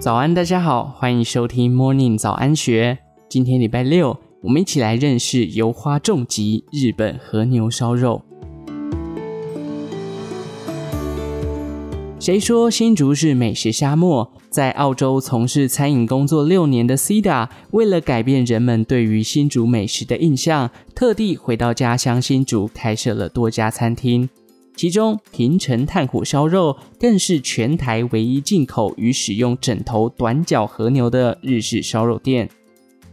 早安，大家好，欢迎收听 Morning 早安学。今天礼拜六，我们一起来认识油花重击日本和牛烧肉。谁说新竹是美食沙漠？在澳洲从事餐饮工作六年的 Cida，为了改变人们对于新竹美食的印象，特地回到家乡新竹，开设了多家餐厅。其中，平成炭火烧肉更是全台唯一进口与使用整头短角和牛的日式烧肉店。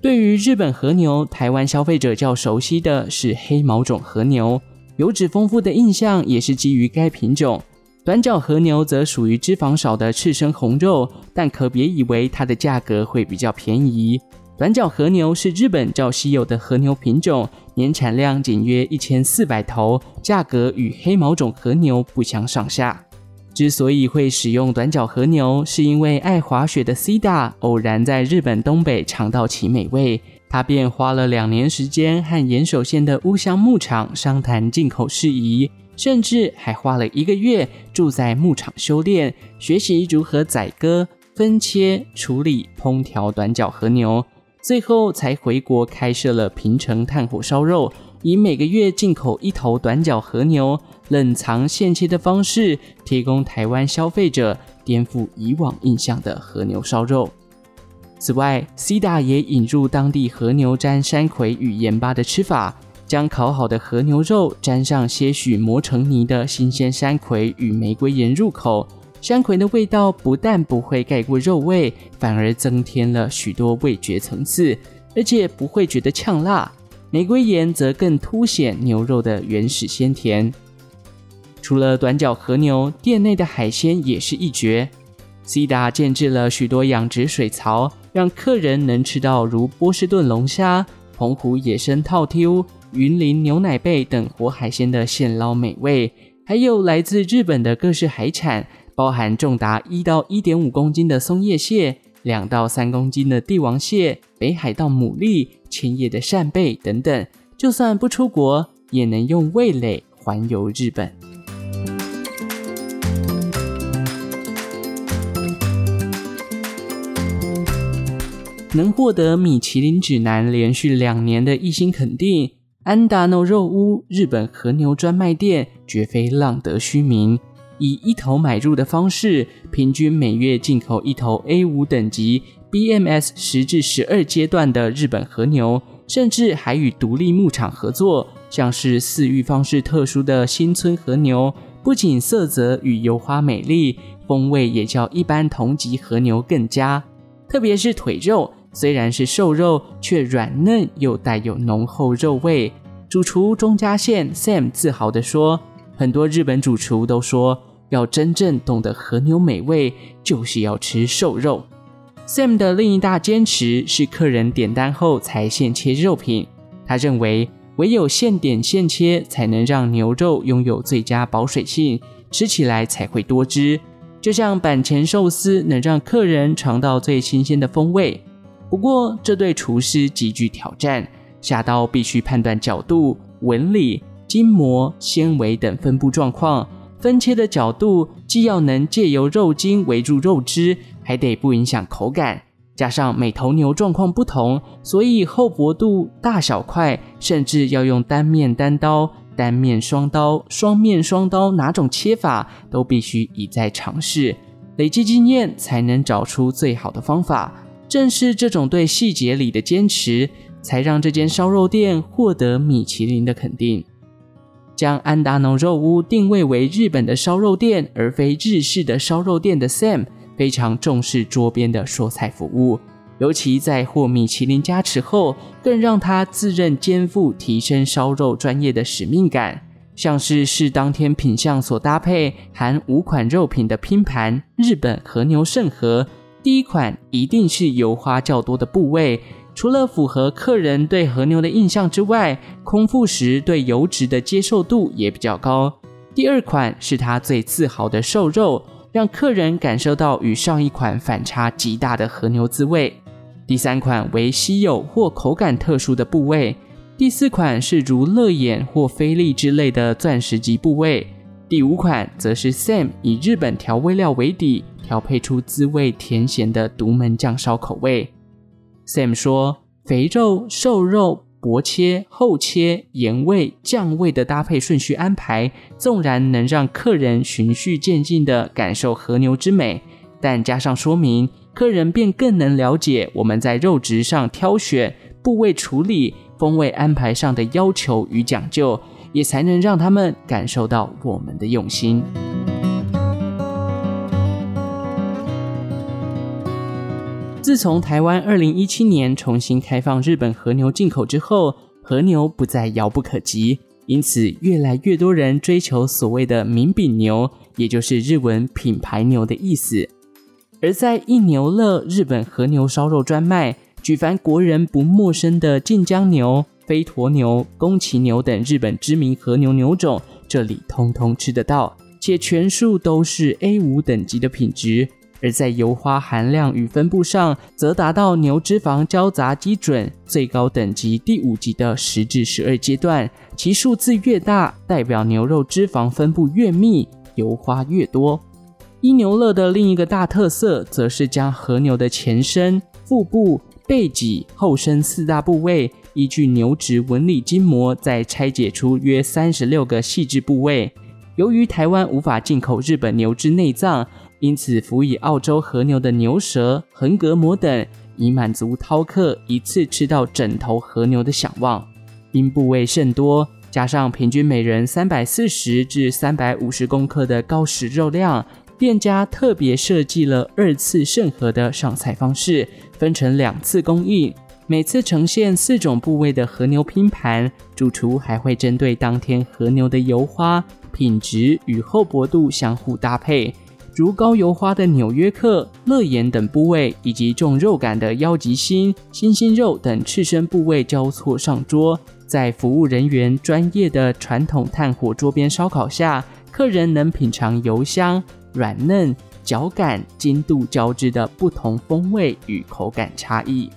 对于日本和牛，台湾消费者较熟悉的是黑毛种和牛，油脂丰富的印象也是基于该品种。短角和牛则属于脂肪少的赤身红肉，但可别以为它的价格会比较便宜。短角和牛是日本较稀有的和牛品种，年产量仅约一千四百头，价格与黑毛种和牛不相上下。之所以会使用短角和牛，是因为爱滑雪的 Ceda 偶然在日本东北尝到其美味，他便花了两年时间和岩手县的乌香牧场商谈进口事宜，甚至还花了一个月住在牧场修炼，学习如何宰割、分切、处理、烹调短角和牛。最后才回国开设了平成炭火烧肉，以每个月进口一头短角和牛，冷藏现切的方式，提供台湾消费者颠覆以往印象的和牛烧肉。此外，Ceda 也引入当地和牛沾山葵与盐巴的吃法，将烤好的和牛肉沾上些许磨成泥的新鲜山葵与玫瑰盐入口。山葵的味道不但不会盖过肉味，反而增添了许多味觉层次，而且不会觉得呛辣。玫瑰盐则更凸显牛肉的原始鲜甜。除了短角和牛，店内的海鲜也是一绝。Ceda 建置了许多养殖水槽，让客人能吃到如波士顿龙虾、澎湖野生套丢、云林牛奶贝等活海鲜的现捞美味，还有来自日本的各式海产。包含重达一到一点五公斤的松叶蟹，两到三公斤的帝王蟹、北海道牡蛎、千叶的扇贝等等，就算不出国，也能用味蕾环游日本。能获得米其林指南连续两年的一星肯定，安达诺肉屋日本和牛专卖店绝非浪得虚名。以一头买入的方式，平均每月进口一头 A 五等级 BMS 十至十二阶段的日本和牛，甚至还与独立牧场合作，像是饲育方式特殊的新村和牛，不仅色泽与油花美丽，风味也较一般同级和牛更佳。特别是腿肉，虽然是瘦肉，却软嫩又带有浓厚肉味。主厨中家宪 Sam 自豪地说：“很多日本主厨都说。”要真正懂得和牛美味，就是要吃瘦肉。Sam 的另一大坚持是客人点单后才现切肉品。他认为，唯有现点现切，才能让牛肉拥有最佳保水性，吃起来才会多汁。就像板前寿司能让客人尝到最新鲜的风味。不过，这对厨师极具挑战，下刀必须判断角度、纹理、筋膜、纤维等分布状况。分切的角度既要能借由肉筋围住肉汁，还得不影响口感。加上每头牛状况不同，所以厚薄度、大小块，甚至要用单面单刀、单面双刀、双面双刀哪种切法，都必须一再尝试，累积经验才能找出最好的方法。正是这种对细节里的坚持，才让这间烧肉店获得米其林的肯定。将安达诺肉屋定位为日本的烧肉店，而非日式的烧肉店的 Sam 非常重视桌边的说菜服务，尤其在获米其林加持后，更让他自认肩负提升烧肉专业的使命感。像是视当天品相所搭配含五款肉品的拼盘，日本和牛盛和，第一款一定是油花较多的部位。除了符合客人对和牛的印象之外，空腹时对油脂的接受度也比较高。第二款是他最自豪的瘦肉，让客人感受到与上一款反差极大的和牛滋味。第三款为稀有或口感特殊的部位。第四款是如肋眼或菲力之类的钻石级部位。第五款则是 Sam 以日本调味料为底，调配出滋味甜咸的独门酱烧口味。Sam 说：“肥肉、瘦肉。”薄切、厚切、盐味、酱味的搭配顺序安排，纵然能让客人循序渐进地感受和牛之美，但加上说明，客人便更能了解我们在肉质上挑选、部位处理、风味安排上的要求与讲究，也才能让他们感受到我们的用心。自从台湾二零一七年重新开放日本和牛进口之后，和牛不再遥不可及，因此越来越多人追求所谓的名品牛，也就是日文品牌牛的意思。而在一牛乐日本和牛烧肉专卖，举凡国人不陌生的晋江牛、飞驼牛、宫崎牛等日本知名和牛牛种，这里通通吃得到，且全数都是 A5 等级的品质。而在油花含量与分布上，则达到牛脂肪交杂基准最高等级第五级的十至十二阶段，其数字越大，代表牛肉脂肪分布越密，油花越多。一牛乐的另一个大特色，则是将和牛的前身、腹部、背脊、后身四大部位，依据牛脂纹理筋膜，再拆解出约三十六个细致部位。由于台湾无法进口日本牛脂内脏。因此，辅以澳洲和牛的牛舌、横膈膜等，以满足饕客一次吃到整头和牛的想望。因部位甚多，加上平均每人三百四十至三百五十公克的高食肉量，店家特别设计了二次盛和的上菜方式，分成两次供应，每次呈现四种部位的和牛拼盘。主厨还会针对当天和牛的油花品质与厚薄度相互搭配。如高油花的纽约客、乐眼等部位，以及重肉感的腰脊心、心心肉等刺身部位交错上桌，在服务人员专业的传统炭火桌边烧烤下，客人能品尝油香、软嫩、嚼感、筋度交织的不同风味与口感差异。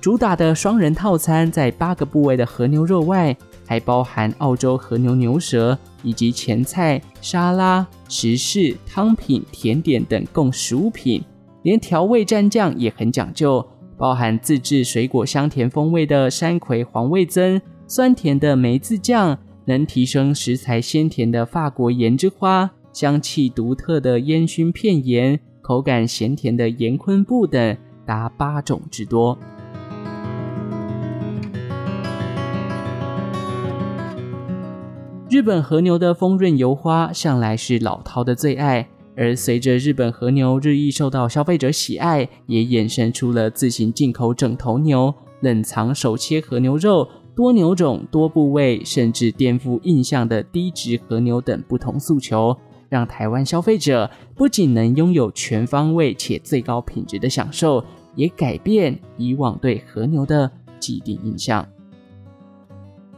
主打的双人套餐，在八个部位的和牛肉外，还包含澳洲和牛牛舌。以及前菜、沙拉、时事、汤品、甜点等共十五品，连调味蘸酱也很讲究，包含自制水果香甜风味的山葵黄味噌、酸甜的梅子酱，能提升食材鲜甜的法国盐之花，香气独特的烟熏片盐，口感咸甜的盐昆布等，达八种之多。日本和牛的丰润油花向来是老饕的最爱，而随着日本和牛日益受到消费者喜爱，也衍生出了自行进口整头牛、冷藏手切和牛肉、多牛种、多部位，甚至颠覆印象的低脂和牛等不同诉求，让台湾消费者不仅能拥有全方位且最高品质的享受，也改变以往对和牛的既定印象。